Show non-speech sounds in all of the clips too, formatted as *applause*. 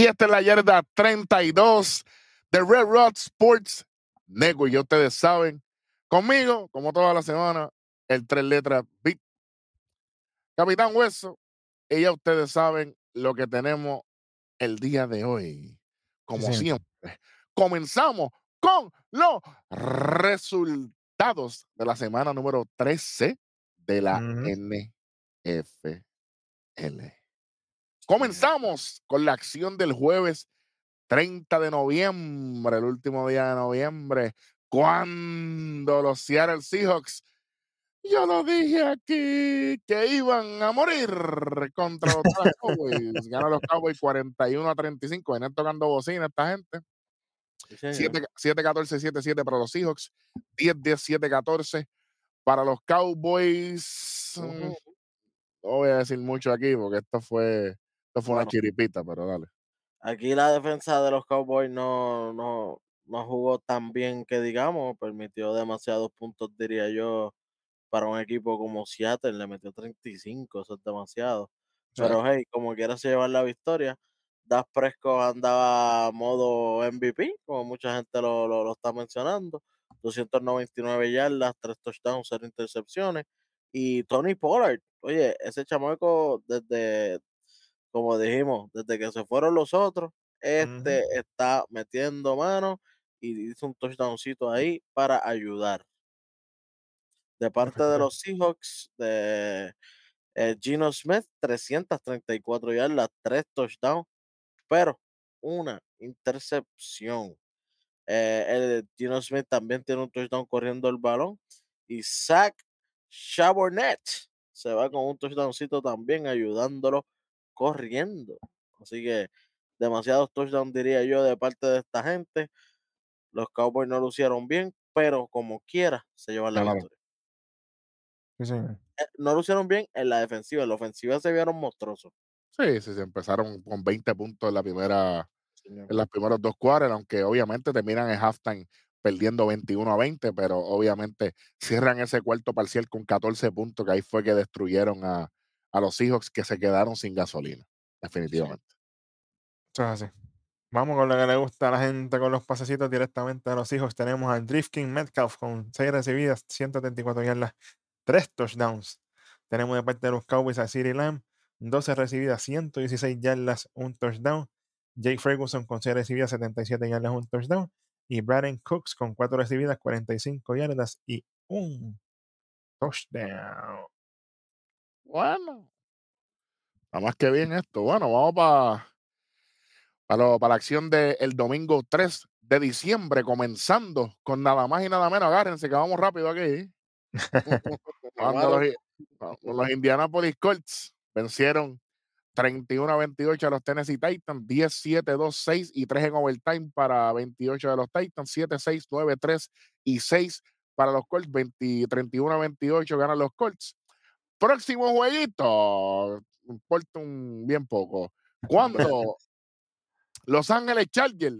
Y esta es la yarda 32 de Red Rod Sports Network. Y ustedes saben, conmigo, como toda la semana, el tres letras Beat. Capitán Hueso. Y ya ustedes saben lo que tenemos el día de hoy. Como Sí, siempre, comenzamos con los resultados de la semana número 13 de la. NFL. Comenzamos con la acción del jueves 30 de noviembre, el último día de noviembre, cuando los Seattle Seahawks, yo lo dije aquí, que iban a morir contra los Cowboys. Ganan los Cowboys 41 a 35, venían tocando bocina esta gente. Sí, señor. 7, 7-14, 7-7 para los Seahawks, 10-10, 7-14 para los Cowboys. Mm, Ujú. No voy a decir mucho aquí porque esto fue, esto fue una chiripita, pero dale. Aquí la defensa de los Cowboys no, no, no jugó tan bien que digamos, permitió demasiados puntos, diría yo, para un equipo como Seattle, le metió 35, eso es demasiado. Sí. Pero hey, como quiera se llevar la victoria, Dak Prescott andaba modo MVP, como mucha gente lo, lo, lo está mencionando, 299 yardas, 3 touchdowns, 0 intercepciones, y Tony Pollard, oye, ese chamaco desde, como dijimos, desde que se fueron los otros, este está metiendo mano y hizo un touchdowncito ahí para ayudar. De parte de los Seahawks, de eh, Geno Smith, 334 yardas, 3 touchdowns, pero una intercepción. Eh, el Geno Smith también tiene un touchdown corriendo el balón. Y Zach Chabonet se va con un touchdowncito también ayudándolo corriendo. Así que demasiados touchdowns diría yo de parte de esta gente. Los Cowboys no lucieron bien, pero como quiera se llevan la victoria. Sí. Eh, no lucieron bien en la defensiva, en la ofensiva se vieron monstruosos. Sí, sí, sí, empezaron con 20 puntos en la primera, señor. en los primeros dos cuartos, aunque obviamente terminan en halftime perdiendo 21 a 20, pero obviamente cierran ese cuarto parcial con 14 puntos, que ahí fue que destruyeron a, a los Seahawks que se quedaron sin gasolina, definitivamente. Eso es así. Vamos con lo que le gusta a la gente con los pasecitos directamente a los hijos. Tenemos a Drifting Metcalf con 6 recibidas, 174 yardas, 3 touchdowns. Tenemos de parte de los Cowboys a City Lamb, 12 recibidas, 116 yardas, un touchdown. Jake Ferguson con 6 recibidas, 77 yardas, un touchdown. Y Braden Cooks con 4 recibidas, 45 yardas y un touchdown. Bueno, nada más que bien esto. Bueno, vamos para para la acción del domingo 3 de diciembre, comenzando con nada más y nada menos. Agárrense que vamos rápido aquí. *laughs* *laughs* Los, los Indianapolis Colts vencieron 31 a 28 a los Tennessee Titans, 10, 7, 2, 6 y 3 en overtime para 28 de los Titans, 7, 6, 9, 3 y 6 para los Colts, 20, 31 a 28 ganan los Colts. Próximo jueguito, importa un bien poco. Cuando *laughs* Los Ángeles Chargers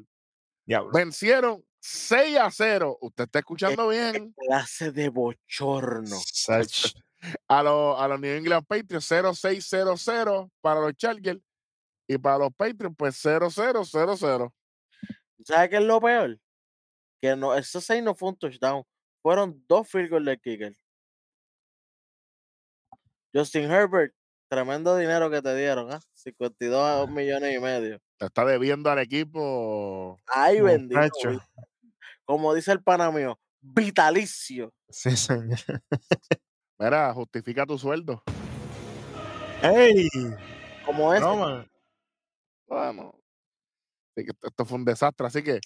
Diablo. vencieron 6 a 0. Usted está ¿Qué, escuchando bien. clase de bochorno? Sach. A los, a los New England Patriots 0-6-0-0 para los Chargers y para los Patriots pues 0-0-0-0. ¿Sabes qué es lo peor? Que no, esos seis no fue un touchdown, fueron dos field goals del kicker. Justin Herbert, tremendo dinero que te dieron, ¿ah? 52 millones y medio. Te está debiendo al equipo. Ay, bendito. Como dice el pana mío, vitalicio. Sí, señor. *laughs* Mira, justifica tu sueldo. ¡Ey! Como. Bueno, así que esto, fue un desastre. Así que,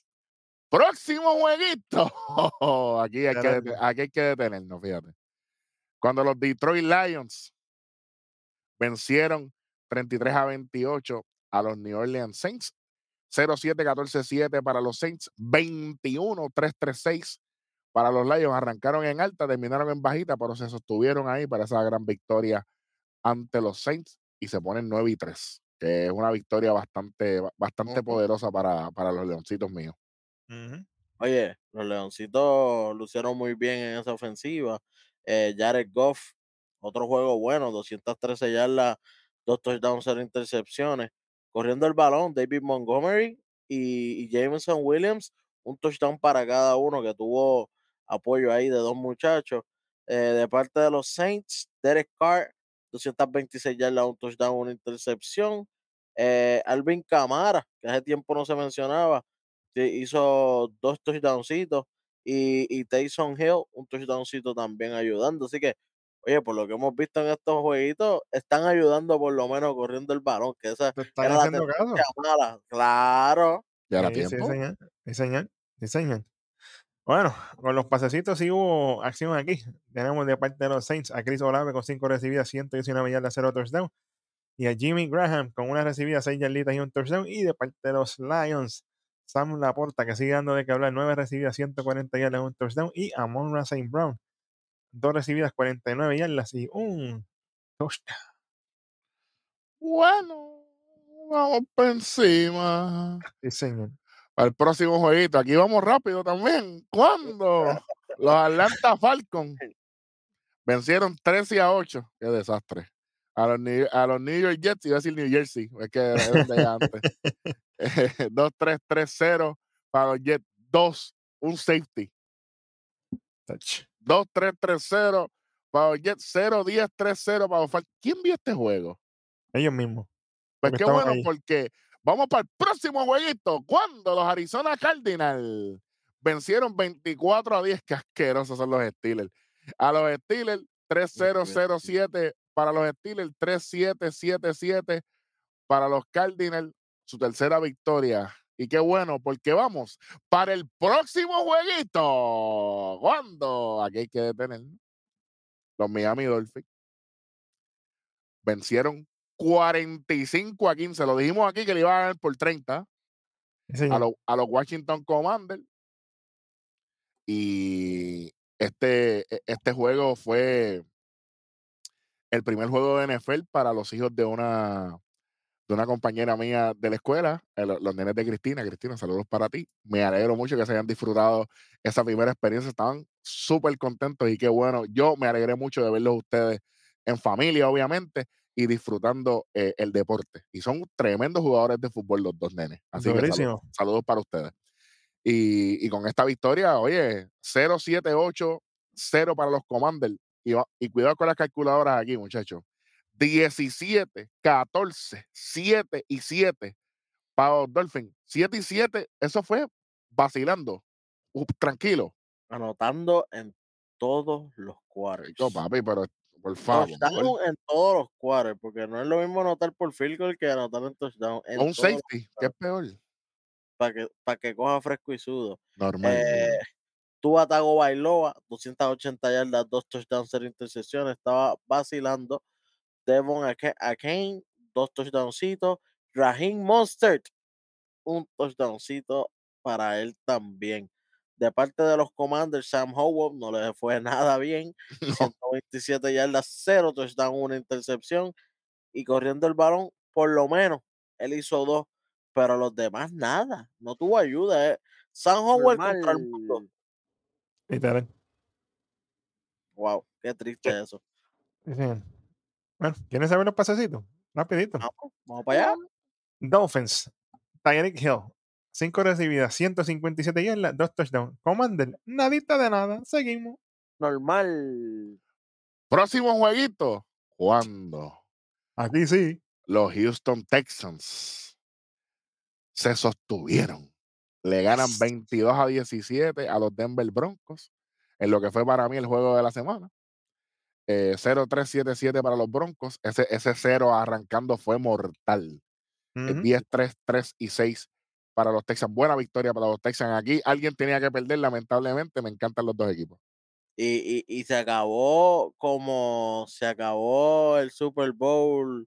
próximo jueguito. *laughs* Aquí hay, que, aquí hay que detenernos, fíjate. Cuando los Detroit Lions vencieron 33 a 28 a los New Orleans Saints. 0-7-14-7 para los Saints. 21-3-3-6 para los Lions. Arrancaron en alta, terminaron en bajita, pero se sostuvieron ahí para esa gran victoria ante los Saints y se ponen 9 y 3, que es una victoria bastante, poderosa para, para los leoncitos míos. Ujú. Oye, los Leoncitos lucieron muy bien en esa ofensiva. Eh, Jared Goff, otro juego bueno, 213 yardas, dos touchdowns, cero intercepciones. corriendo el balón, David Montgomery y, Jameson Williams, un touchdown para cada uno que tuvo apoyo ahí de dos muchachos. Eh, de parte de los Saints, Derek Carr, 226 yardas, un touchdown, una intercepción. Eh, Alvin Camara, que hace tiempo no se mencionaba, hizo dos touchdowncitos. Y, y Tyson Hill, un touchdowncito también ayudando. Así que, oye, por lo que hemos visto en estos jueguitos, están ayudando por lo menos corriendo el balón, que esa Te están era la haciendo caso. tendencia mala. Claro. Ya era Sí, sí, tiempo. señor. Sí, señor. Sí, señor. Bueno, con los pasecitos sí hubo acción aquí. Tenemos de parte de los Saints a Chris Olave con 5 recibidas, 119 yardas, 0 touchdown. Y a Jimmy Graham con una recibida, 6 yarditas y un touchdown. Y de parte de los Lions, Sam Laporta, que sigue dando de que hablar, 9 recibidas, 140 yardas, un touchdown. Y a Monra St. Brown, 2 recibidas, 49 yardas y un touchdown. Bueno, vamos por encima. Sí, señor. Para el próximo jueguito. Aquí vamos rápido también. ¿Cuándo? Los Atlanta Falcons vencieron 13 a 8. Qué desastre. A los, New, a los New York Jets, iba a decir New Jersey, es que era el de antes. *laughs* *laughs* 2-3-3-0 para los Jets. 2, un safety. Touch. 2-3-3-0 para los Jets. 0-10-3-0 para los Falcons. ¿Quién vio este juego? Ellos mismos. Pues qué bueno, ahí. porque vamos para el próximo jueguito. Cuando los Arizona Cardinals vencieron 24 a 10, qué asquerosos son los Steelers. A los Steelers, 3-0-0-7 para los Steelers, 3-7-7-7 para los Cardinals, su tercera victoria. Y qué bueno, porque vamos para el próximo jueguito. ¿Cuándo? Aquí hay que detener. Los Miami Dolphins vencieron 45 a 15. Lo dijimos aquí que le iban a ganar por 30 Sí, señor. a, los- a los Washington Commanders. Y este, e- este juego fue el primer juego de NFL para los hijos de una, de una compañera mía de la escuela, eh, lo- los nenes de Cristina. Cristina, saludos para ti. Me alegro mucho que se hayan disfrutado esa primera experiencia. Estaban súper contentos y qué bueno. Yo me alegré mucho de verlos ustedes en familia, obviamente, y disfrutando eh, el deporte. Y son tremendos jugadores de fútbol los dos nenes. Así que saludos para ustedes. Y, y con esta victoria, oye, 0-7-8, 0 para los Commanders. Y, va- y cuidado con las calculadoras aquí, muchachos. 17, 14, 7 y 7 para los Dolphins. 7 y 7, eso fue vacilando. Uh, tranquilo. Anotando en todos los quarters. Chico, papi, pero por favor. Touchdown en todos los quarters, porque no es lo mismo anotar por field goal que anotar en touchdown. En Un safety, que es peor. para que, para que coja fresco y sudo. Normal. Eh, Tua Tago Bailoa, 280 yardas, dos touchdowns, cero intercepciones, estaba vacilando. Devon Akane, dos touchdowncitos. Raheem Mostert, un touchdowncito para él también. De parte de los Commanders, Sam Howell no le fue *laughs* nada bien. 127 *laughs* yardas, cero touchdown, una intercepción. Y corriendo el balón, por lo menos, él hizo dos, pero los demás nada. No tuvo ayuda. eh. Sam Howell contra el mundo. Literal. Wow, qué triste eso. Sí, señor. Bueno, ¿quieren saber los pasecitos? Rapidito. Vamos, vamos para allá. Dolphins, Tyreek Hill, 5 recibidas, 157 yardas, 2 touchdowns. Commander, nadita de nada. Seguimos. Normal. Próximo jueguito. ¿Cuándo? Aquí sí. Los Houston Texans se sostuvieron. Le ganan 22 a 17 a los Denver Broncos, en lo que fue para mí el juego de la semana. Eh, 0-3-7-7 para los Broncos. Ese, ese 0 arrancando fue mortal. Eh, Ujú. 10-3, 3 y 6 para los Texans. Buena victoria para los Texans. Aquí alguien tenía que perder, lamentablemente. Me encantan los dos equipos. Y, y, y se acabó como se acabó el Super Bowl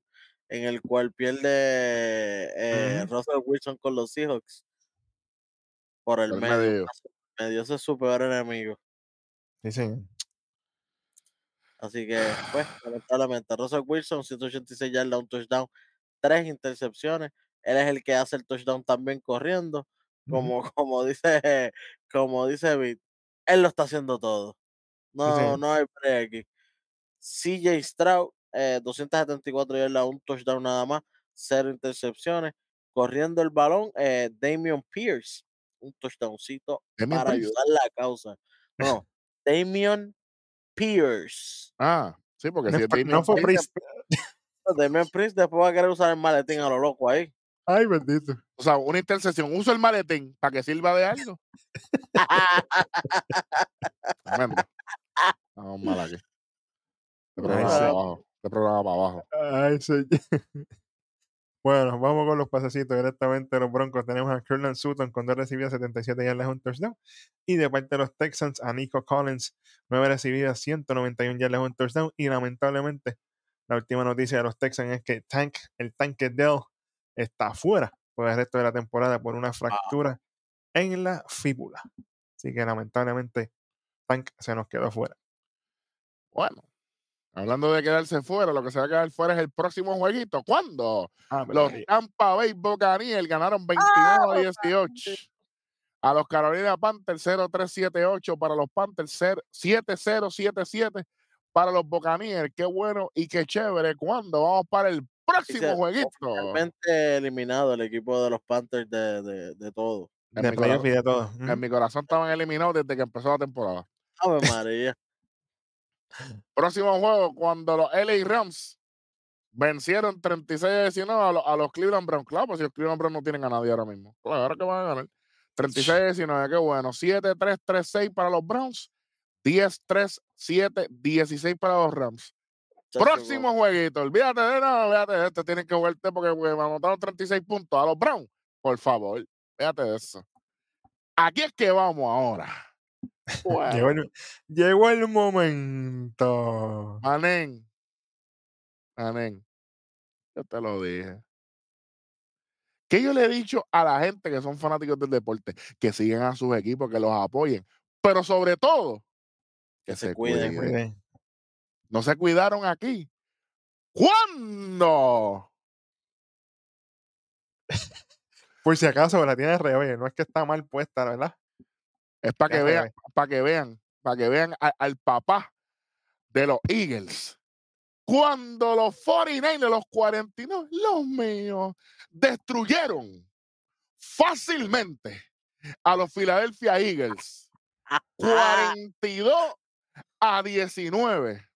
en el cual pierde eh, Ujú. Russell Wilson con los Seahawks por el Por medio. medio. Me dio ese su peor enemigo. Sí, señor. Así que, pues, lamentablemente, Russell Wilson, 186 yardas, un touchdown, tres intercepciones. Él es el que hace el touchdown también corriendo. Como, *laughs* como dice, como dice Vic, él lo está haciendo todo. No, no hay break aquí. CJ Stroud, eh, 274 yardas, un touchdown nada más, cero intercepciones. Corriendo el balón, eh, Damian Pierce, un touchdowncito Damian para Pierce. ayudar la causa. No, Damian Pierce. Ah, sí, porque No, si Damian no fue Pierce. Damian Pierce después va a querer usar el maletín a lo loco ahí. Ay, bendito. o sea, una intercesión, uso el maletín para que sirva de algo. Tremendo. Vamos mal aquí. Este *laughs* programa para abajo. Este programa para abajo. Ay, señor. *laughs* Bueno, vamos con los pasecitos directamente de los Broncos. Tenemos a Curland Sutton con dos recibidas, 77 yardas, un touchdown. Y de parte de los Texans, a Nico Collins, nueve recibidas, 191 yardas, un touchdown. Y lamentablemente, la última noticia de los Texans es que Tank, el tanque Dell, está fuera por el resto de la temporada por una fractura en la fíbula. Así que lamentablemente, Tank se nos quedó fuera. Bueno, hablando de quedarse fuera, lo que se va a quedar fuera es el próximo jueguito. ¿Cuándo? Ah, Los ahí- Tampa Bay Buccaneers ganaron 21 a 18 a los Carolina Panthers 0-3-7-8 para los Panthers 0- 7-0-7-7 para los Buccaneers. Qué bueno y qué chévere. ¿Cuándo? Vamos para el próximo jueguito. Realmente eliminado el equipo de los Panthers de, de, de todo. En de mi corazón- de todo. En mi corazón estaban eliminados desde que empezó la temporada. Ave María. Próximo juego, cuando los LA Rams vencieron 36-19 a, los- a los Cleveland Browns. Claro, pues si los Cleveland Browns no tienen a nadie ahora mismo. Claro que van a ganar. 36-19, qué bueno. 7-3-3-6 para los Browns. 10-3-7-16 para los Rams. Próximo jueguito. Olvídate de no, olvídate de este. Tienen que jugarte porque pues, me anotaron 36 puntos a los Browns. Por favor, olvídate de eso. Aquí es que vamos ahora. *laughs* Llegó el, llegó el momento. Manén. Manén. Yo te lo dije. Que yo le he dicho a la gente que son fanáticos del deporte que sigan a sus equipos, que los apoyen. Pero sobre todo, que, Que se se, cuiden. No se cuidaron aquí. ¿Cuándo? *laughs* Por si acaso la tiene revés, no es que está mal puesta, ¿verdad? Es para que vean, para que vean, para que vean al papá de los Eagles. Cuando los 49 los 49, los míos, destruyeron fácilmente a los Philadelphia Eagles. 42 a 19.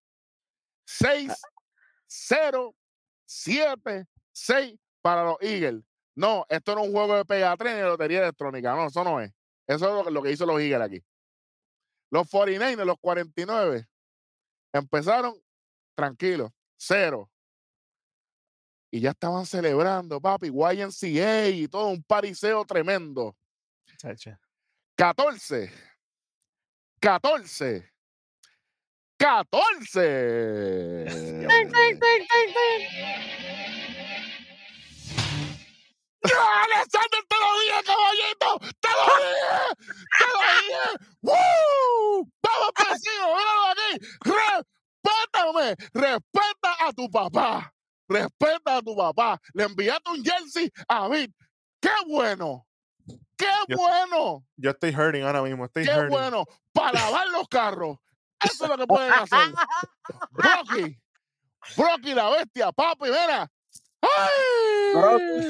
6, 0, 7, 6 para los Eagles. No, esto no es un juego de pegatrén ni de lotería electrónica. No, eso no es. Eso es lo, que- lo que hizo los Eagles aquí. Los 49, los 49, empezaron tranquilos, cero. Y ya estaban celebrando, papi, YNCA y todo un pariseo tremendo. Chacha. 14. 14. 14. ¡No, Alexander, te lo dije, caballito! ¡Te lo dije! ¡Te lo dije! ¡Woo! ¡Vamos por encima! ¡Míralo aquí! ¡Respétame! ¡Respeta a tu papá! ¡Respeta a tu papá! Le enviaste un jersey a Vic. ¡Qué bueno! ¡Qué Yo- bueno! Yo estoy hurting ahora mismo, estoy ¡Qué hurting. bueno! Para lavar los carros. Eso es lo que pueden hacer. *laughs* Brocky. Brocky la bestia, papi, mira.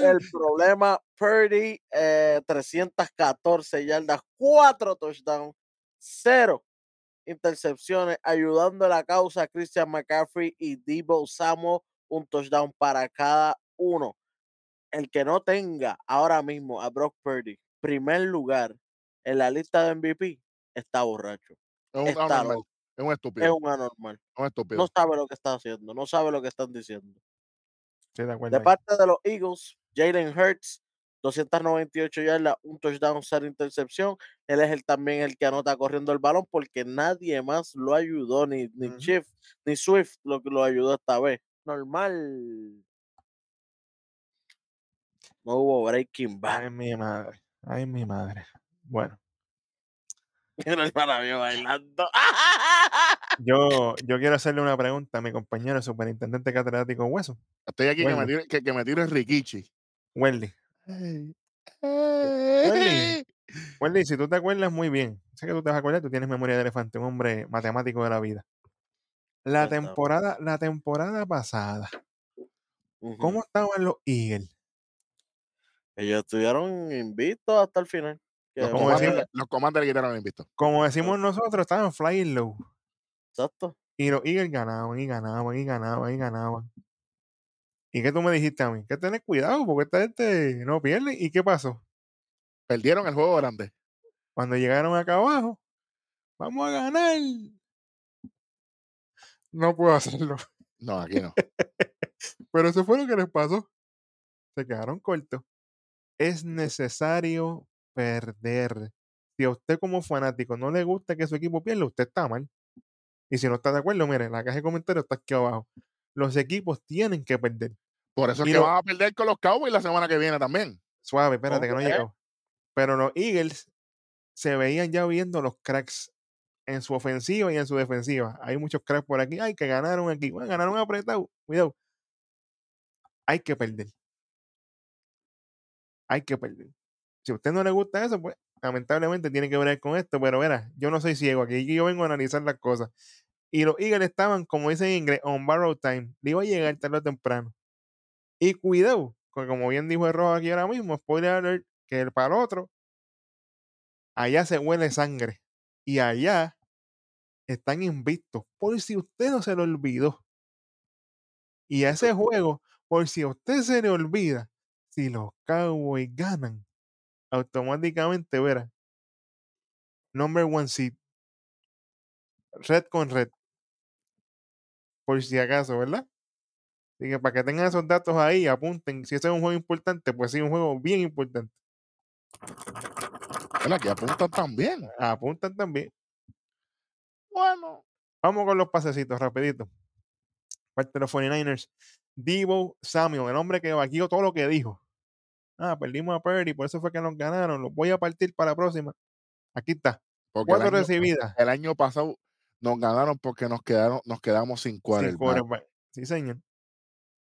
El problema, Purdy, eh, 314 yardas, 4 touchdowns, 0 intercepciones, ayudando a la causa Christian McCaffrey y Debo Samuel, un touchdown para cada uno. El que no tenga ahora mismo a Brock Purdy, primer lugar en la lista de MVP, está borracho. Es un Está anormal, es un estúpido. es un anormal. un estúpido. No sabe lo que está haciendo, no sabe lo que están diciendo. De parte de los Eagles, Jalen Hurts, 298 yardas, un touchdown, cero intercepción. Él es el, también el que anota corriendo el balón porque nadie más lo ayudó, ni, ni. Swift, ni Swift lo, lo ayudó esta vez. Normal. No hubo breaking back. Ay, mi madre. Ay, mi madre. Bueno, *laughs* el maravilloso bailando. *laughs* yo, yo quiero hacerle una pregunta a mi compañero el superintendente catedrático Hueso, Estoy aquí que me, tire, que, que me tire el Rikichi. Wendy. Wendy. si tú te acuerdas muy bien, sé que tú te vas a acordar, tú tienes memoria de elefante, un hombre matemático de la vida. La temporada, la temporada pasada. ¿Cómo estaban los Eagles? Ellos estuvieron invictos hasta el final. Los comandos, decimos- los comandos le quitaron el invicto. Como decimos nosotros, estaban flying low. Exacto. Y los Eagles ganaban y ganaban y ganaban y ganaban. ¿Y qué tú me dijiste a mí? Que tener cuidado porque esta gente no pierde. ¿Y qué pasó? Perdieron el juego grande. Cuando llegaron acá abajo, vamos a ganar. No puedo hacerlo. No, aquí no. *laughs* Pero eso fue lo que les pasó. Se quedaron cortos. Es necesario perder. Si a usted como fanático no le gusta que su equipo pierda, usted está mal. Y si no está de acuerdo, mire, en la caja de comentarios está aquí abajo. Los equipos tienen que perder. Por eso es que van a perder con los Cowboys la semana que viene también. Suave, espérate, que no he llegado. Pero los Eagles se veían ya viendo los cracks en su ofensiva y en su defensiva. Hay muchos cracks por aquí. Ay, que ganaron aquí. Bueno, ganaron apretado. Cuidado. Hay que perder. Hay que perder. Si a usted no le gusta eso, pues lamentablemente tiene que ver con esto. Pero verá, yo no soy ciego. Aquí yo vengo a analizar las cosas. Y los Eagles estaban, como dicen en inglés, on borrow time. Le iba a llegar tarde o temprano. Y cuidado, porque como bien dijo el rojo aquí ahora mismo, spoiler alert, que el para el otro, allá se huele sangre. Y allá están invictos. Por si usted no se lo olvidó. Y a ese juego, por si a usted se le olvida, si los Cowboys ganan, automáticamente verá. Number one seed. Red con red. Por si acaso, ¿verdad? Así que para que tengan esos datos ahí, apunten. Si ese es un juego importante, pues sí, un juego bien importante. La que apuntan también. Apuntan también. Bueno. Vamos con los pasecitos, rapidito. Parte de los 49ers. Debo Samuel, el hombre que vaqueó todo lo que dijo. Ah, perdimos a Purdy, por eso fue que nos ganaron. Los voy a partir para la próxima. Aquí está. Porque el Cuatro año, recibidas. el año pasado nos ganaron porque nos quedaron, nos quedamos sin quarterback. Sí, señor.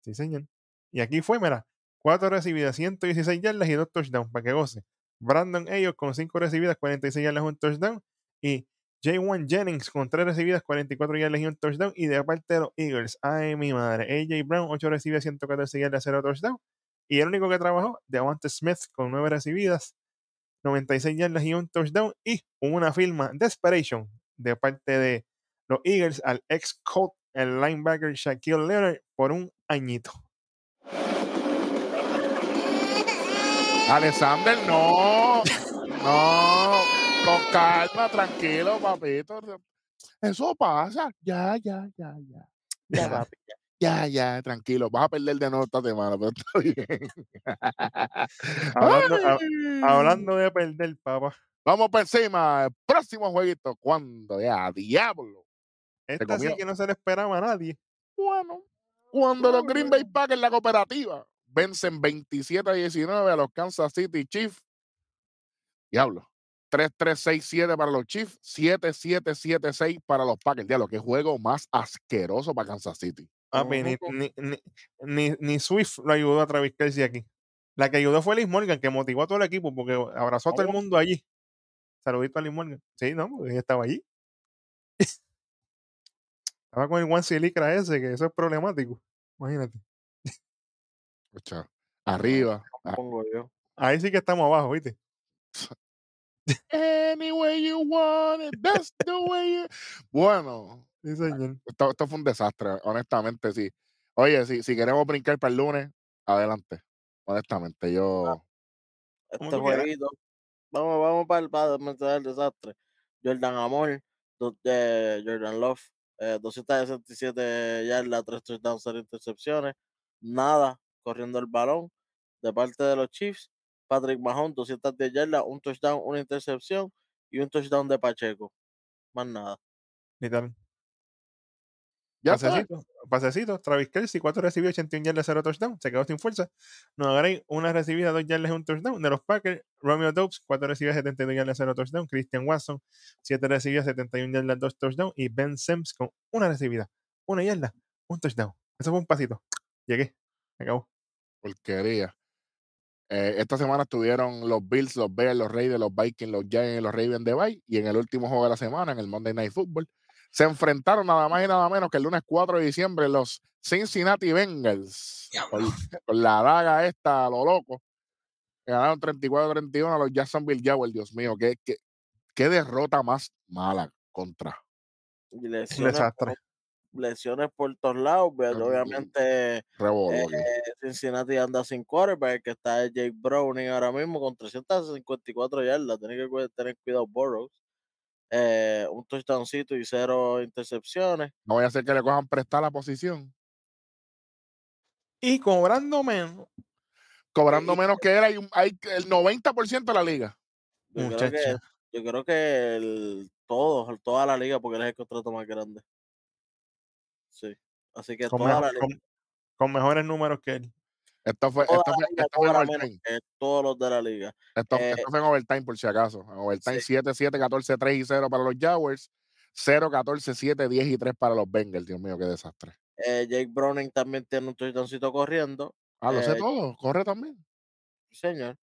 Sí, señor. Y aquí fue, mira, cuatro recibidas, 116 yardas y dos touchdowns, para que goce. Brandon ellos con cinco recibidas, 46 yardas y un touchdown. Y J1 Jennings con tres recibidas, 44 yardas y un touchdown. Y de parte de los Eagles, ay mi madre, AJ Brown, 8 recibidas, 114 yardas, 0 touchdown. Y el único que trabajó, Devonta Smith con 9 recibidas, 96 yardas y un touchdown. Y una firma Desperation de parte de los Eagles al ex Colt, el linebacker Shaquille Leonard, por un añito. Alexander, no. No. Con calma, tranquilo, papito. Eso pasa. Ya, ya, ya, ya. Ya, Ya, papi, ya, ya, tranquilo. Vas a perder de nuevo esta semana, pero está bien. *laughs* Hablando, ha- Ay. hablando de perder, papá. Vamos por encima. El próximo jueguito. ¿Cuándo? Ya, diablo. Esta sí que no se le esperaba a nadie. Bueno, cuando los Green Bay Packers, la cooperativa, vencen 27 a 19 a los Kansas City Chiefs. Diablo. 3-3-6-7 para los Chiefs, 7-7-7-6 para los Packers. Diablo, qué juego más asqueroso para Kansas City. Ni, Ujú. ni, ni, ni- ni Swift lo ayudó a Travis Kelsey aquí. La que ayudó fue Liz Morgan, que motivó a todo el equipo porque abrazó a todo el Oh. mundo allí. Saludito a Liz Morgan. Sí, no, porque ella estaba allí. Estaba con el one silicra ese, que eso es problemático. Imagínate. Escucha, *laughs* Arriba. a- pongo yo. Ahí sí que estamos abajo, ¿viste? *laughs* Any way you want it, that's the way you... Bueno, Sí, señor. esto, esto fue un desastre, honestamente, sí. Oye, si, si queremos brincar para el lunes, adelante. Honestamente, yo... Como Este jueguito. Vamos, vamos para el, para el desastre. Jordan Amor, eh, Jordan Love, eh, 267 yardas, 3 touchdowns, 0 intercepciones. Nada corriendo el balón de parte de los Chiefs. Patrick Mahomes, 210 yardas, un touchdown, una intercepción y un touchdown de Pacheco. Más nada. Literal. Ya. Pasecito, pasecito. Travis Kelsey, 4 recibidos, 81 yardas, 0 touchdown. Se quedó sin fuerza. Noah Gray, una recibida, 2 yardas, 1 touchdown. De los Packers, Romeo Dobbs, 4 recibidas, 72 yardas, 0 touchdown. Christian Watson, 7 recibidas, 71 yardas, 2 touchdown. Y Ben Sims con una recibida, 1 yarda, 1 touchdown. Eso fue un pasito. Llegué. Se acabó. porquería. Eh, esta semana estuvieron los Bills, los Bears, los Raiders, los Vikings, los Giants y los Ravens de Bay. Y en el último juego de la semana, en el Monday Night Football, se enfrentaron nada más y nada menos que el lunes 4 de diciembre los Cincinnati Bengals. Con, con *laughs* la daga esta, a lo loco. Ganaron 34-31 a los Jacksonville Jaguars. Dios mío, qué, qué, qué derrota más mala contra. Y lesiones, desastre. por- lesiones por todos lados. pues, Ujú. Obviamente, Revolver. eh, Cincinnati anda sin quarterback, que está Jake Browning ahora mismo con 354 yardas. Tiene que tener cuidado Burrows. Eh, un touchdowncito y cero intercepciones. No voy a hacer que le cojan prestar la posición. Y cobrando menos. Cobrando Y- menos que él, hay, un- hay el 90% de la liga. Yo creo que, yo creo que el, todos, toda la liga, porque él es el contrato más grande. Sí. Así que Con, toda la liga. con- con mejores números que él. Esto fue, esto fue, liga esto fue en overtime. que todos los de la liga. Esto, Eh, esto fue en overtime, por si acaso. En overtime sí. 7, 7, 14, 3 y 0 para los Jaguars. 0, 14, 7, 10 y 3 para los Bengals. Dios mío, qué desastre. Eh, Jake Browning también tiene un touchdowncito corriendo. Ah, lo sé Eh, todo. Corre también. Señor.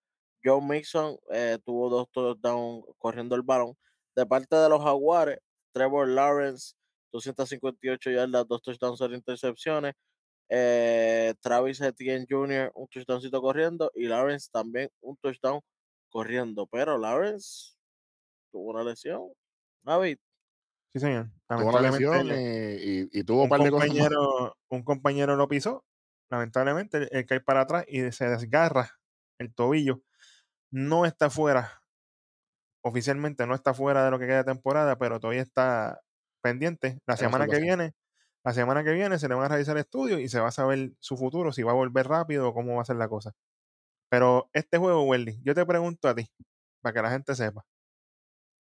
Joe Mixon eh, tuvo dos touchdowns corriendo el balón. De parte de los Jaguares, Trevor Lawrence, 258 yardas, dos touchdowns, cero intercepciones. Eh, Travis Etienne Jr., un touchdowncito corriendo. Y Lawrence también un touchdown corriendo. Pero Lawrence tuvo una lesión. David, Sí, señor. Tuvo una lesión y, y- y tuvo un par de cosas compañero, un compañero lo pisó. Lamentablemente, él- él cae para atrás y se desgarra el tobillo. No está fuera. Oficialmente no está fuera de lo que queda de temporada, pero todavía está pendiente. La semana que viene, la semana que viene se le van a realizar estudios y se va a saber su futuro, si va a volver rápido o cómo va a ser la cosa. Pero este juego, Welly, yo te pregunto a ti, para que la gente sepa,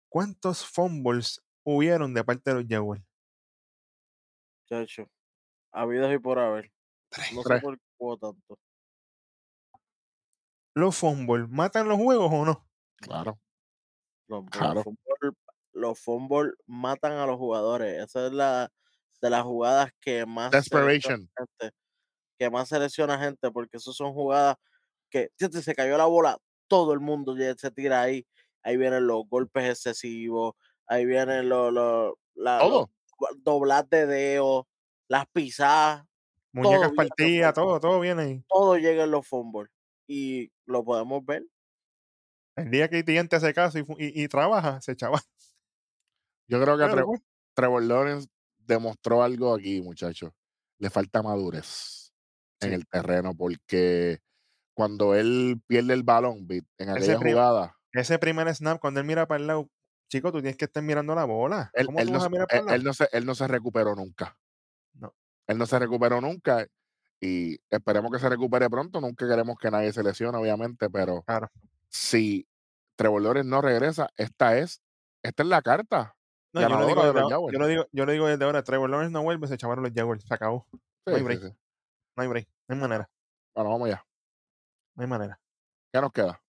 ¿cuántos fumbles hubieron de parte de los Jaguars? chacho, habidos y por haber. No sé Tres. por qué tanto. ¿Los fumbles matan los juegos o no? Claro. Los, los Claro. los fútbol matan a los jugadores. Esa es la de las jugadas que más Desperation. gente, que más selecciona gente, porque esas son jugadas que se cayó la bola, todo el mundo ya se tira ahí. Ahí vienen los golpes excesivos, ahí vienen los, los, la- los de dedos, las pisadas, Muñecas partidas, todo, todo viene ahí. todo llega en los fútbol. Y lo podemos ver. El día que Etienne te hace caso y, y- y trabaja, se chava. Yo creo que pues, Trevor Lawrence demostró algo aquí, muchachos. Le falta madurez en el terreno porque cuando él pierde el balón en Ese aquella prim- jugada, ese primer snap, cuando él mira para el lado, chico, tú tienes que estar mirando la bola. él, ¿Cómo él tú no, vas a se- mirar para él, no se, él no se recuperó nunca. No. Él no se recuperó nunca y esperemos que se recupere pronto. Nunca queremos que nadie se lesione, obviamente, pero Claro. si Trevor Lawrence no regresa, esta es, esta es la carta No, yo, lo digo de los Jaguars. yo, lo digo, yo lo digo desde ahora. Trevor Lawrence no vuelve, se chavaron los Jaguars. Se acabó. No hay break. No hay break. No hay manera. Bueno, vamos allá. No hay manera. ¿Qué nos queda?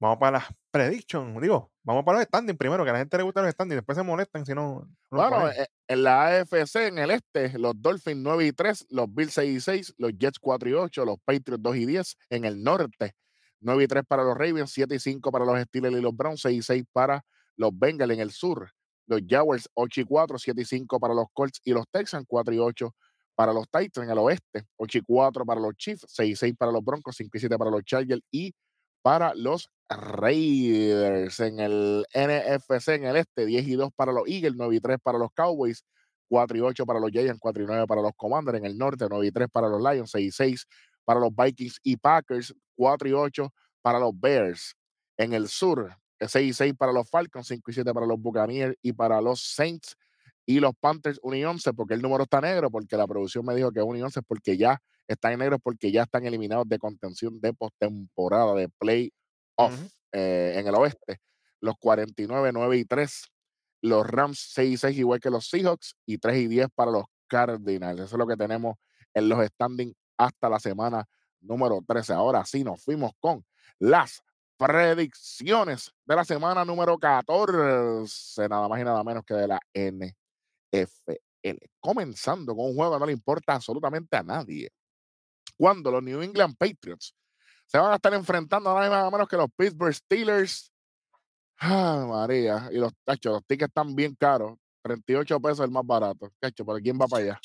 Vamos para las predictions. Digo, vamos para los standings primero, que a la gente le gustan los standings. Después se molestan si no. no Bueno, eh, en la AFC, en el este, los Dolphins 9 y 3, los Bills 6 y 6, los Jets 4 y 8, los Patriots 2 y 10. En el norte, 9 y 3 para los Ravens, 7 y 5 para los Steelers y los Browns, 6 y 6 para los Bengals. En el sur, los Jaguars 8 y 4, 7 y 5 para los Colts y los Texans, 4 y 8 para los Titans. En el oeste, 8 y 4 para los Chiefs, 6 y 6 para los Broncos, 5 y 7 para los Chargers y para los Raiders. En el NFC, en el este, 10 y 2 para los Eagles, 9 y 3 para los Cowboys, 4 y 8 para los Giants, 4 y 9 para los Commanders. En el norte, 9 y 3 para los Lions, 6 y 6 para los Vikings y Packers, 4 y 8 para los Bears. En el sur, 6 y 6 para los Falcons, 5 y 7 para los Buccaneers y para los Saints y los Panthers 1 y 11, porque el número está negro, porque la producción me dijo que 1 y 11 porque ya están en negro, porque ya están eliminados de contención de postemporada, de play off Ujú. eh, en el oeste. Los 49, 9 y 3. Los Rams 6 y 6, igual que los Seahawks, y 3 y 10 para los Cardinals. Eso es lo que tenemos en los standings hasta la semana número 13. Ahora sí, nos fuimos con las predicciones de la semana número 14, nada más y nada menos que de la NFL. Comenzando con un juego que no le importa absolutamente a nadie. Cuando los New England Patriots se van a estar enfrentando nada más y nada menos que los Pittsburgh Steelers. Ah, María. Y los, tacho, los tickets están bien caros. 38 pesos el más barato. Cacho, ¿pero quién va para allá?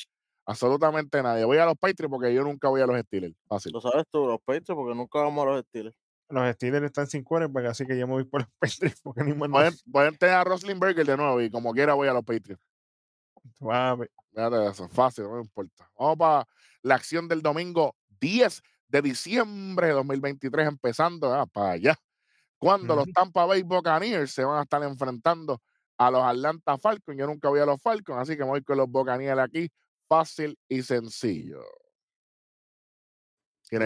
Absolutamente nadie. Voy a los Patriots porque yo nunca voy a los Steelers. Fácil. Lo sabes tú, los Patriots, porque nunca vamos a los Steelers. Los Steelers están sin quarterback, así que yo me voy por los *laughs* Patriots porque ni más Pueden, pueden tener a Roslin-Berger de nuevo y como quiera voy a los Patriots. Fíjate eso, fácil, no me importa. Vamos para la acción del domingo 10 de diciembre de 2023, empezando ah, para allá. Cuando los. Tampa Bay Buccaneers se van a estar enfrentando a los Atlanta Falcons. Yo nunca voy a los Falcons, así que me voy con los Buccaneers aquí. Fácil y sencillo. ¿Quién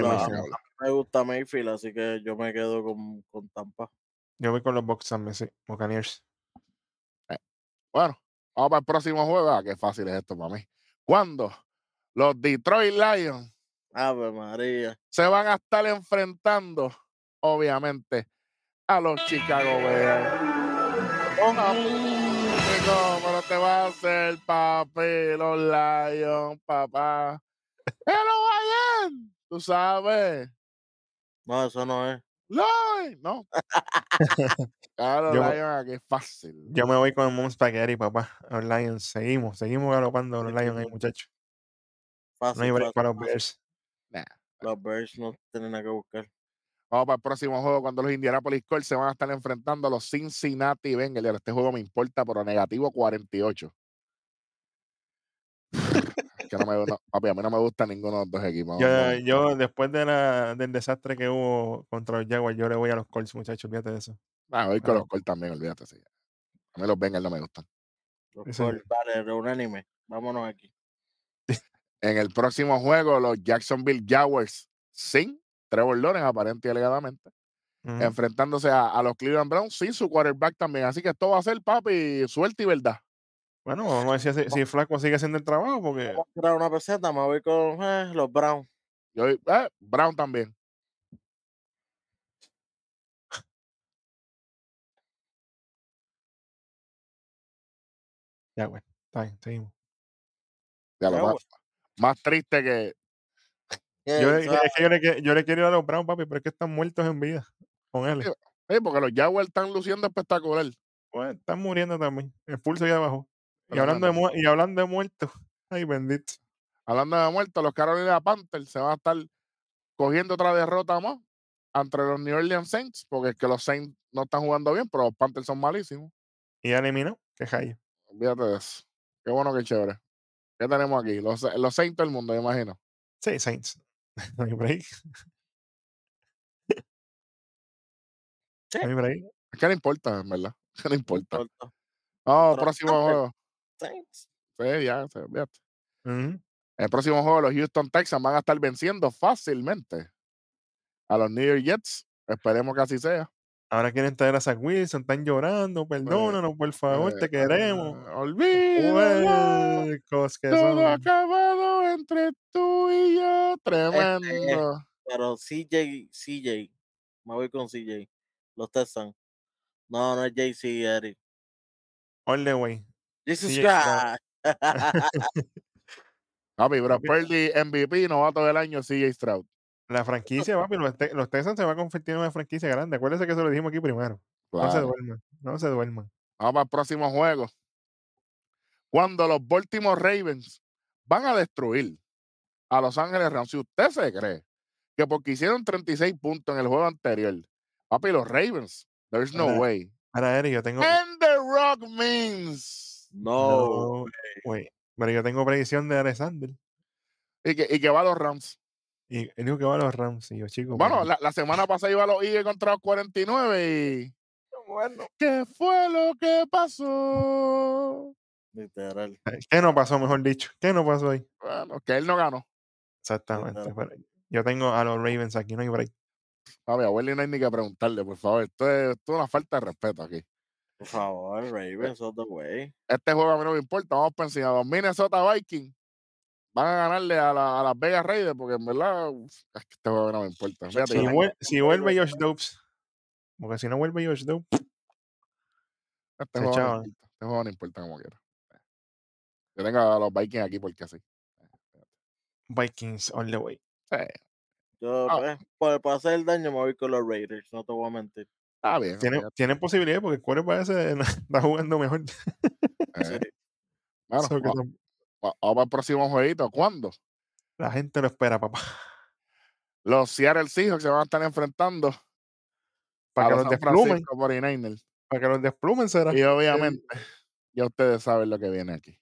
No, me gusta Mayfield, así que yo me quedo con, con Tampa. Yo voy con los Bucks también, sí. Buccaneers. Bueno, vamos para el próximo juego. Ah, qué fácil es esto para mí. Cuando los Detroit Lions Ave María. se van a estar enfrentando, obviamente, a los Chicago Bears. Chico, pero te va a hacer papi, los Lions, papá. Pero vayan, tú sabes. No, eso no es. Lions, no. *laughs* Claro, Yo- Lions aquí es fácil. Yo me voy con el Moon Spaghetti, papá. Los Lions. Seguimos, seguimos galopando los Lions ahí, muchachos. No Fácil, hay break para los. Bears. Nah. Los Bears no tienen nada que buscar. Vamos para el próximo juego cuando los Indianapolis Colts se van a estar enfrentando a los Cincinnati Bengals. Este juego me importa, pero negativo 48. Que no me, no, papi, a mí no me gusta ninguno de los dos equipos. Yo, no. yo después de la, del desastre que hubo contra los Jaguars, yo le voy a los Colts, muchachos. Fíjate de eso. Ah, voy con los Colts también, olvídate. Sí. A mí los Bengals no me gustan. Los Colts, vale, unánime. Vámonos aquí. *laughs* En el próximo juego, los Jacksonville Jaguars sin Trevor Lawrence, aparente y alegadamente, enfrentándose a, a los Cleveland Browns sin su quarterback también. Así que esto va a ser, papi, suerte y verdad. Bueno, vamos a ver si, Flaco sigue haciendo el trabajo, porque Vamos a tirar una peseta, me voy con eh, los Browns. Yo, eh, Brown también. ya, güey. Está bien, seguimos. Ya lo más, güey. más triste que. Yo, le- es que yo, le, que- yo le quiero ir a los Browns, papi, pero es que están muertos en vida con él. Sí. porque los Jaguars están luciendo espectacular. Pues, están muriendo también. El pulso ya bajó. Y hablando, de, mu- y hablando de muertos, *laughs* ay, bendito. Hablando de muertos, los Carolina Panthers se van a estar cogiendo otra derrota más entre los New Orleans Saints, porque es que los Saints no están jugando bien, pero los Panthers son malísimos. Y eliminó, que jayo. Olvídate de eso. Qué bueno, qué chévere. ¿Qué tenemos aquí? Los, los Saints del mundo, me imagino. Sí, Saints. *laughs* No hay break. Sí. No hay break. Es que no importa, en verdad. Que *laughs* no importa. Vamos, Pero próximo juego. Saints. Sí, ya, se olvídate. Ujú. El próximo juego, los Houston Texans van a estar venciendo fácilmente a los New York Jets. Esperemos que así sea. Ahora quieren traer a Zach Wilson, están llorando, perdónanos, por favor, te Eh, queremos. eh, que Todo son. acabado entre tú y yo. Tremendo. Pero CJ, CJ. Me voy con CJ. Los Texans. No, no es JC, Eric. All the way. Jesus Christ. Papi, bro, Papi. Purdy MVP, novato del año, CJ Stroud. La franquicia, papi, los, Te- los Texans se va a convertir en una franquicia grande. Acuérdense que eso lo dijimos aquí primero. No se duerman, no se duerman. Vamos para el próximo juego. Cuando los Baltimore Ravens van a destruir a Los Ángeles Rams, si usted se cree que porque hicieron 36 puntos en el juego anterior, papi, los Ravens, there's no way. Ahora, Eric, yo tengo. And the Rock means. No. No, güey. Pero yo tengo predicción de Alexander. Y que, y que va a los Rams. Y él dijo que va a los Rams. Y yo, chico. Bueno, la, la semana pasada iba a los Eagles contra los 49 y. bueno. ¿Qué fue lo que pasó? Literal. ¿Qué no pasó, mejor dicho? ¿Qué no pasó ahí? Bueno, que él no ganó. Exactamente. Literal. yo tengo a los Ravens aquí, no hay break. A Welly no hay ni que preguntarle, por favor. Esto es, esto es una falta de respeto aquí. Por favor, Ravens all the way. Este juego a mí no me importa. Vamos por encima. Los Minnesota Vikings van a ganarle a, la- a las Vegas Raiders porque en verdad es que este juego no me importa. Fíjate, Si, vuel- vuelve Josh Dobbs, porque si no vuelve Josh Dobbs, este, juego no importa. este juego no importa como quiera. Yo tengo a los Vikings aquí porque así. Vikings all the way. Sí, Yo, Ah. pues, por, para hacer el daño, me voy con los Raiders. No te voy a mentir. Está bien. Tienen posibilidades porque el quarterback ese está jugando mejor. eh. *laughs* Bueno, So vamos para el próximo jueguito. ¿Cuándo? la gente lo espera, papá. Los Seattle Seahawks se van a estar enfrentando Para a que los desplumen. Francisco 49ers. Para que los desplumen será. Y obviamente, ya ustedes saben lo que viene aquí.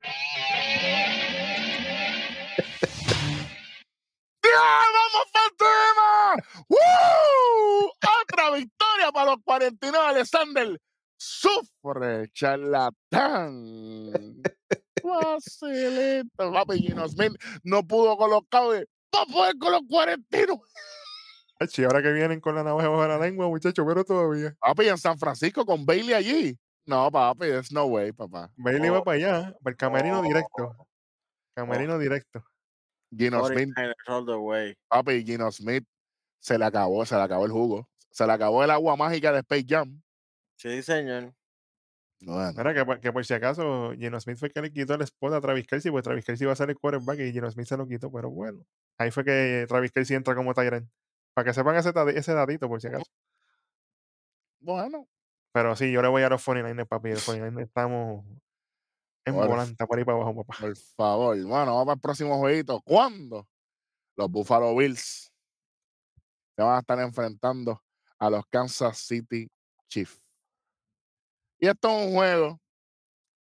*laughs* ¡Ya, ¡Vamos para el tema! ¡Woo! Victoria para los 49 Alexander. Sufre, charlatán. Facilito. Papi Gino Smith no pudo colocar. No poder con los 41. Ach, y ahora que vienen con la navaja bajo la lengua, muchachos, pero todavía. Papi, en San Francisco con Bailey allí. No, papi, there's no way, papá. Bailey Oh. va para allá, para el camerino Oh. directo. Camerino directo. Gino Smith 49ers all the way. Papi, Gino Smith se le acabó, se le acabó el jugo. Se le acabó el agua mágica de Space Jam. Sí, señor. Bueno, Mira, que, por- que por si acaso, Geno Smith fue el que le quitó el spot a Travis Kelsey, pues Travis Kelsey iba a ser el quarterback y Geno Smith se lo quitó, pero bueno. Ahí fue que Travis Kelsey entra como Tyrant. Para que sepan ese, ese dadito, por si acaso. bueno. Pero sí, yo le voy a los 49ers, papi. Los 49ers estamos en Por- volanta por ahí para abajo, papá. Por favor. Bueno, vamos para el próximo jueguito. ¿Cuándo? Los Buffalo Bills se van a estar enfrentando a los Kansas City Chiefs. Y esto es un juego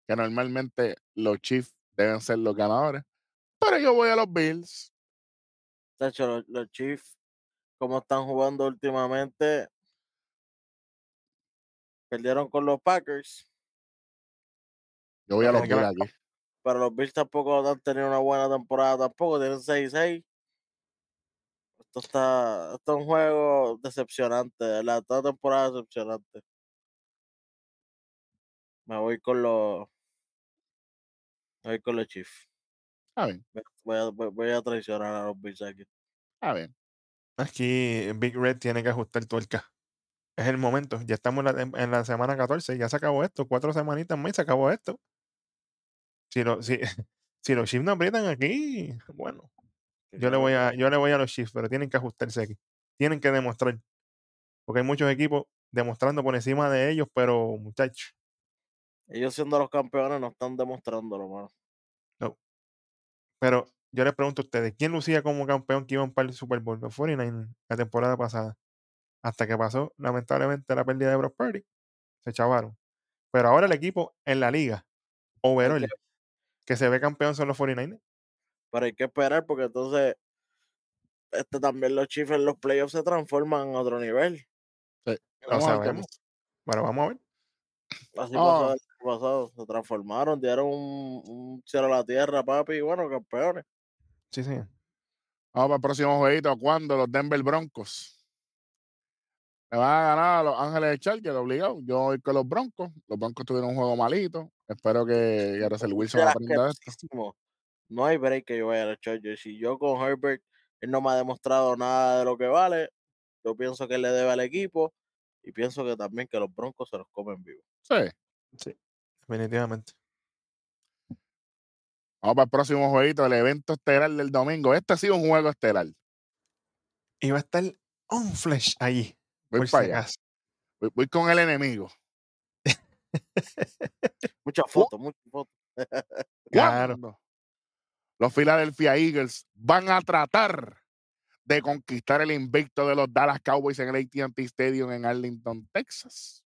que normalmente los Chiefs deben ser los ganadores. Pero yo voy a los Bills. De hecho, los, los Chiefs, como están jugando últimamente, perdieron con los Packers, Yo voy a los Bills aquí. pero los Bills tampoco han tenido una buena temporada tampoco, tienen 6-6. Esto está, esto es un juego decepcionante, de ¿verdad? Toda temporada decepcionante. Me voy con los. Me voy con los Chiefs. Está bien, Voy a, voy- a traicionar a los Bills aquí. está bien. Aquí Big Red tiene que ajustar tuerca. Es el momento. Ya estamos en la, en la semana 14. Ya se acabó esto. Cuatro semanitas más y se acabó esto. Si, lo, si, *laughs* si los Chiefs no aprietan aquí, bueno, yo le voy a, yo le voy a los Chiefs, pero tienen que ajustarse aquí. Tienen que demostrar. Porque hay muchos equipos demostrando por encima de ellos, pero muchachos, Ellos siendo los campeones no están demostrándolo, mano. Pero yo les pregunto a ustedes, ¿quién lucía como campeón que iban para el Super Bowl? Los 49 la temporada pasada. Hasta que pasó, lamentablemente, la pérdida de Brock Purdy. Se chavaron. Pero ahora el equipo en la liga, overall, que se ve campeón son los 49 Pero hay que esperar porque entonces este también los Chiefs en los playoffs se transforman a otro nivel. Lo Vamos a ver qué sabemos. pasa. Bueno, vamos a ver. Así Ah. pasó el año pasado. Se transformaron, dieron un, un cielo a la tierra, papi, y bueno, campeones. Sí, sí. Vamos para el próximo jueguito. ¿Cuándo? Los Denver Broncos. Me van a ganar a los Ángeles de Chargers, obligado. Yo voy con los Broncos. Los Broncos tuvieron un juego malito. Espero que *laughs* Russell Wilson aprenda de esto. No hay break que yo vaya a los Chargers. Si yo con Herbert, él no me ha demostrado nada de lo que vale, yo pienso que él le debe al equipo y pienso que también que los Broncos se los comen vivos. Sí. Definitivamente. Vamos para el próximo jueguito, el evento estelar del domingo. Este ha sido un juego estelar. Y va a estar on flesh allí. Voy por si para allá. voy con el enemigo. *laughs* Muchas fotos, muchas fotos. *laughs* Claro. Los Philadelphia Eagles van a tratar de conquistar el invicto de los Dallas Cowboys en el AT&T Stadium en Arlington, Texas.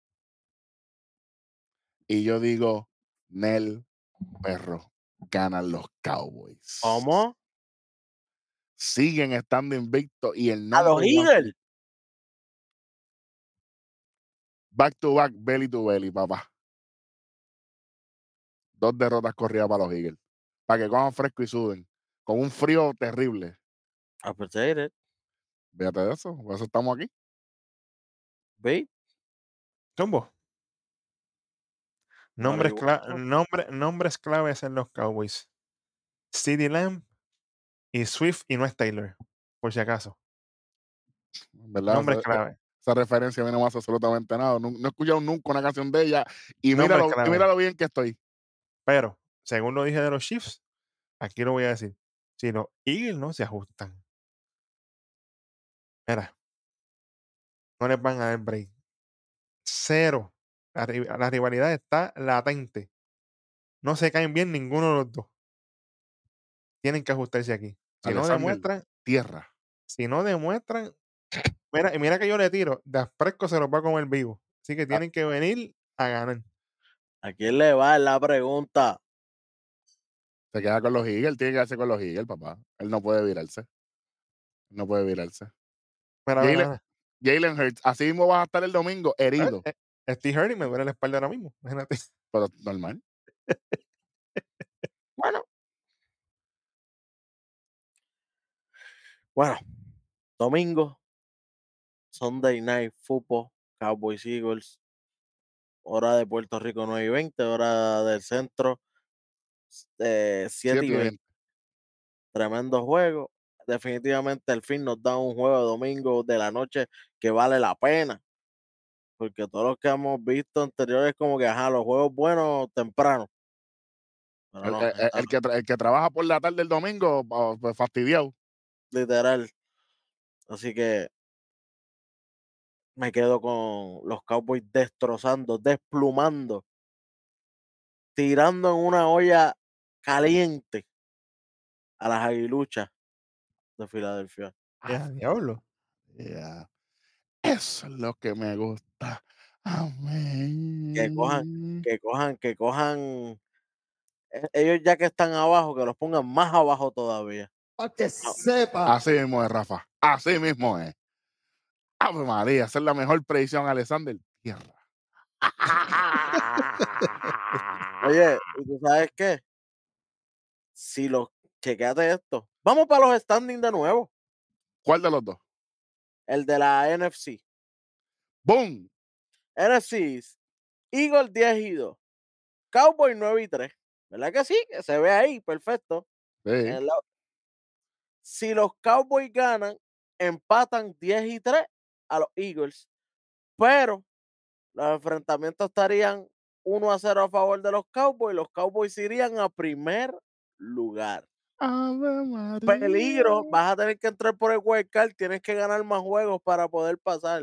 Y yo digo, Nel Perro, ganan los Cowboys. ¿Cómo? Siguen estando invictos y el A los Eagles. back to back, belly to belly, papá. Dos derrotas corridas para los Eagles. Para que cojan fresco y suden. Con un frío terrible. Appreciate it. Fíjate de eso. Por eso estamos aquí. ¿Ve? Combo. Nombres, cla- nombre- nombres claves en los Cowboys. CD Lamb y Swift y no es Taylor, por si acaso. ¿Verdad? Nombres Esa- clave. Esa referencia a mí no me hace absolutamente nada. No, no he escuchado nunca una canción de ella. Y Nombres mira, lo, y clave. mira lo bien que estoy. Pero, según lo dije de los Chiefs, aquí lo voy a decir. Si los Eagles no se ajustan. Mira. No les van a dar break. Cero. La, la rivalidad está latente. no se caen bien ninguno de los dos. Tienen que ajustarse aquí. Si no demuestran, Tierra. si no demuestran, mira, y mira que yo le tiro, Daspresco se los va a comer vivo. Así que tienen que venir a ganar. ¿A quién le va la pregunta? Se queda con los Eagles, tiene que quedarse con los Eagles, papá. Él no puede virarse. No puede virarse. Mira, Jalen-. Jalen Hurts, así mismo vas a estar el domingo herido, Eh, eh, Steve Hurts me duele la espalda ahora mismo. Imagínate. pero normal. *laughs* Bueno. Bueno, domingo, Sunday Night Football, Cowboys Eagles, hora de Puerto Rico 9 y 20, hora del centro eh, 7 Siete y y 20. veinte. Tremendo juego. Definitivamente el fin nos da un juego de domingo de la noche que vale la pena. Porque todos los que hemos visto anteriores, como que, ajá, los juegos buenos temprano. El, no, el- esta el que el que trabaja por la tarde el domingo, oh, pues fastidiado. literal. Así que me quedo con los Cowboys destrozando, desplumando, tirando en una olla caliente a las aguiluchas de Filadelfia. Ya, diablo. Yeah. Eso es lo que me gusta. Amén. Que cojan, que cojan, que cojan. e- Ellos ya que están abajo, que los pongan más abajo todavía. Para que sepa. Así mismo es, Rafa. Así mismo es. Ave María, es la mejor predicción, Alexander. Tierra. *laughs* Oye, ¿y tú sabes qué? Si los, chequeate esto. Vamos para los standings de nuevo. ¿Cuál de los dos? El de la NFC. ¡Boom! NFC, Eagles 10 y 2. Cowboys 9 y 3. ¿Verdad que sí? Que se ve ahí, perfecto. Sí. lado. Si los Cowboys ganan, empatan 10 y 3 a los Eagles. Pero los enfrentamientos estarían 1 a 0 a favor de los Cowboys. Los Cowboys irían a primer lugar. Peligro, vas a tener que entrar por el wild card, tienes que ganar más juegos para poder pasar.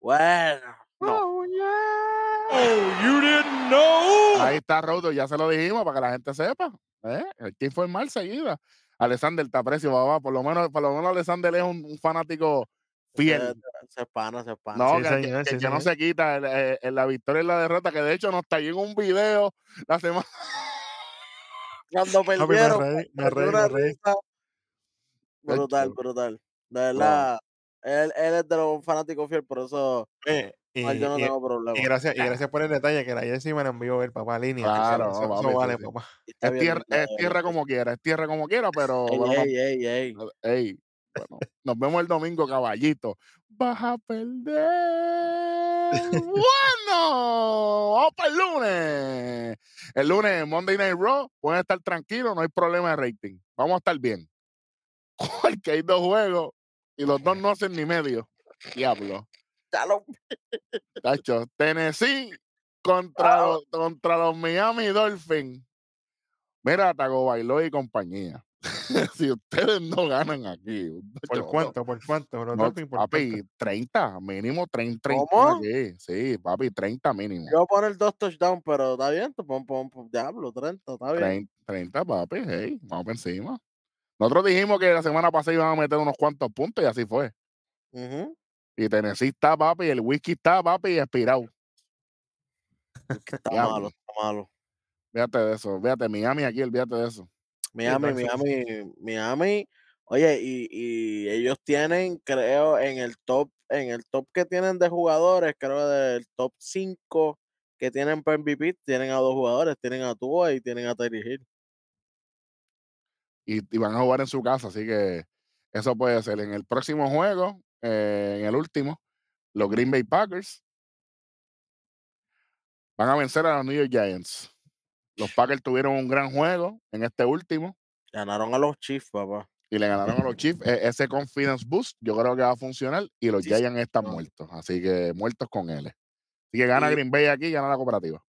Bueno, no. Oh, yeah. Oh, you didn't know. Ahí está Rodo, ya se lo dijimos para que la gente sepa. ¿eh? Hay que informar seguida. Alexander, te aprecio, papá. Por lo menos, por lo menos Alexander es un, un fanático fiel. Se, pana, se pana. No, Sí, que, señor, que- sí, que no se quita en, en la victoria y la derrota, que de hecho nos está en un video la semana. Cuando Papi, *laughs* me perdieron, reí, me reí, me reí. Brutal, brutal. De verdad, él, él es de los fanáticos fiel, por eso Eh, y, yo no y- tengo problema. y gracias, y *laughs* gracias por el detalle que la Jessy me la envió el papá línea. Claro, eso, sí, vale, sí. papá. Es bien tierra, es como quiera, es tierra como quiera, pero Ey, bueno, ey, ey, ey, bueno, nos vemos el domingo, caballito. Vas a perder. bueno, vamos para el lunes. El lunes, Monday Night Raw, pueden estar tranquilos, no hay problema de rating. Vamos a estar bien. *laughs* Porque hay dos juegos y los dos no hacen ni medio. Diablo. Tacho, Tennessee contra, los, contra los Miami Dolphins. Mira, Tago Bailó y compañía. *laughs* si ustedes no ganan aquí, ¿Por cuánto? ¿Por cuánto? No, Dolphins, ¿por papi, cuánto? 30, mínimo 30, 30 ¿Cómo? aquí. Sí, papi, 30 mínimo. Yo voy a poner dos touchdowns, pero está bien, pon, pon, pon, diablo, 30, está bien. 30, 30, papi, hey, vamos por encima. Nosotros dijimos que la semana pasada iban a meter unos cuantos puntos y así fue. Ujú. Y Tennessee está, papi, el whisky está, papi, expirado. Es que Está malo, está malo. Fíjate de eso, fíjate, Miami aquí, olvídate de eso. Miami. Miami, Miami. Oye, y, y ellos tienen, creo, en el top, en el top que tienen de jugadores, creo del top 5 que tienen para MVP, tienen a dos jugadores, tienen a Tua y tienen a Terry Hill. y, y van a jugar en su casa, así que eso puede ser. En el próximo juego, eh, en el último, los Green Bay Packers van a vencer a los New York Giants. Los Packers tuvieron un gran juego en este último Ganaron a los Chiefs, papá. y le ganaron a los Chiefs. E- ese confidence boost yo creo que va a funcionar y los Sí, Giants están muertos, así que muertos con él. Así que gana Green Bay aquí, gana la cooperativa.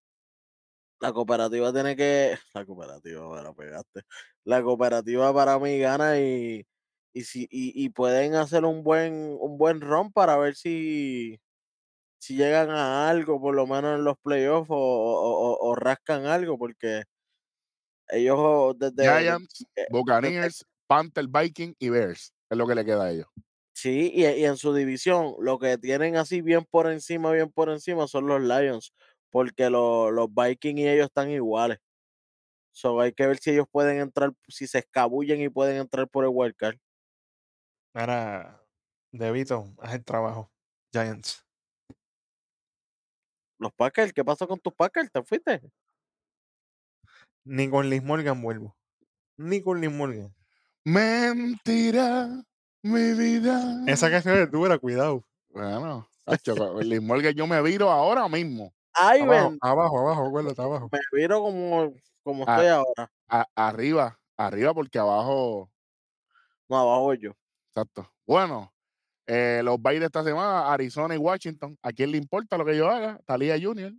La cooperativa tiene que. La cooperativa, me la pegaste. La cooperativa para mí gana y, y, si, y, y pueden hacer un buen, un buen run para ver si, si llegan a algo, por lo menos en los playoffs, o, o- o- o rascan algo, porque Ellos desde. Giants, eh, Buccaneers, Panther, Viking y Bears. Es lo que le queda a ellos. Sí, y, y en su división, lo que tienen así bien por encima, bien por encima son los Lions, porque lo- los Vikings y ellos están iguales. So, hay que ver si ellos pueden entrar, si se escabullen y pueden entrar por el wildcard. Ahora, Debito, haz el trabajo. Giants. Los Packers, ¿qué pasó con tus Packers? ¿Te fuiste? Ni con Liz Morgan vuelvo. Ni con Liz Morgan. Mentira, mi vida. Esa canción es dura, cuidado. Bueno, *laughs* Liz Morgan, yo me viro ahora mismo. Ay, Abajo, ven, abajo, abajo, acuérdate, abajo. me viro como, como estoy ahora. A- arriba, arriba, porque abajo. No, abajo yo. Exacto. Bueno, eh, los bailes de esta semana, Arizona y Washington. ¿A quién le importa lo que yo haga? Talía Junior.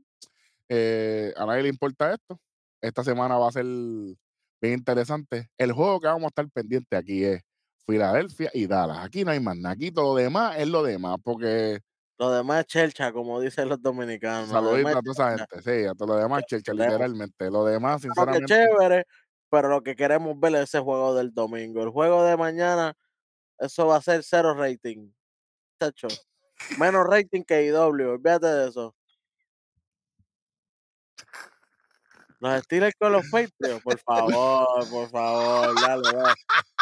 Eh, a nadie le importa esto. Esta semana va a ser bien interesante. El juego que vamos a estar pendiente aquí es Filadelfia y Dallas. Aquí no hay más nada. Aquí todo lo demás es lo demás, porque Lo demás es chelcha, como dicen los dominicanos. lo saludito demás a es toda esa chelcha. gente. Sí, a todo lo demás, *laughs* chelcha, queremos. literalmente. Lo demás, sinceramente. chévere, pero lo que queremos ver es ese juego del domingo. El juego de mañana, eso va a ser cero rating. Menos rating que IW, olvídate de eso. Los Steelers con los Patriots, por favor, por favor, dale.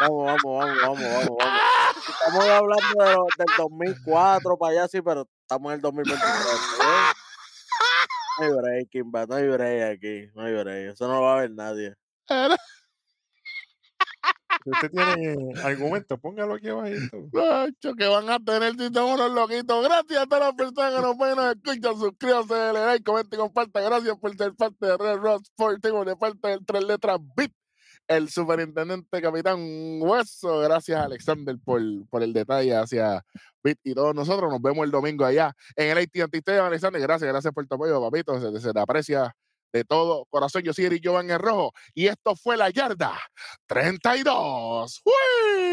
Vamos, vamos, vamos, vamos, vamos, vamos. Estamos hablando de lo- del 2004 para allá, sí, pero estamos en el 2024. ¿eh? No hay break, Kimba, no hay break aquí, no hay break. Eso no lo va a ver nadie. Si usted tiene *laughs* argumentos, póngalo aquí abajito. Nacho, que van a tener si son unos loquitos. Gracias a todas las personas que nos ven, nos escuchan. Suscríbanse, denle like, comenten y compartan. Gracias por ser parte de Red Rock Sport Team, de parte del tres letras BIP. El superintendente capitán Hueso. Gracias, Alexander, por, por el detalle hacia Bit y todos nosotros. Nos vemos el domingo allá en el AT&T Alexander. Gracias, gracias por tu apoyo, papito. Se te aprecia de todo corazón. Yo soy Eric Jovan el Rojo y esto fue La Yarda 32. ¡Uy!